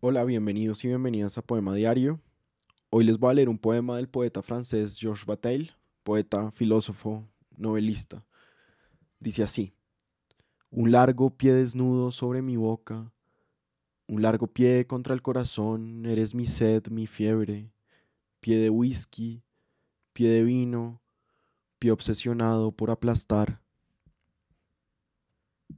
Hola, bienvenidos y bienvenidas a Poema Diario. Hoy les voy a leer un poema del poeta francés Georges Bataille, poeta, filósofo, novelista. Dice así, un largo pie desnudo sobre mi boca, un largo pie contra el corazón, eres mi sed, mi fiebre, pie de whisky, pie de vino, pie obsesionado por aplastar,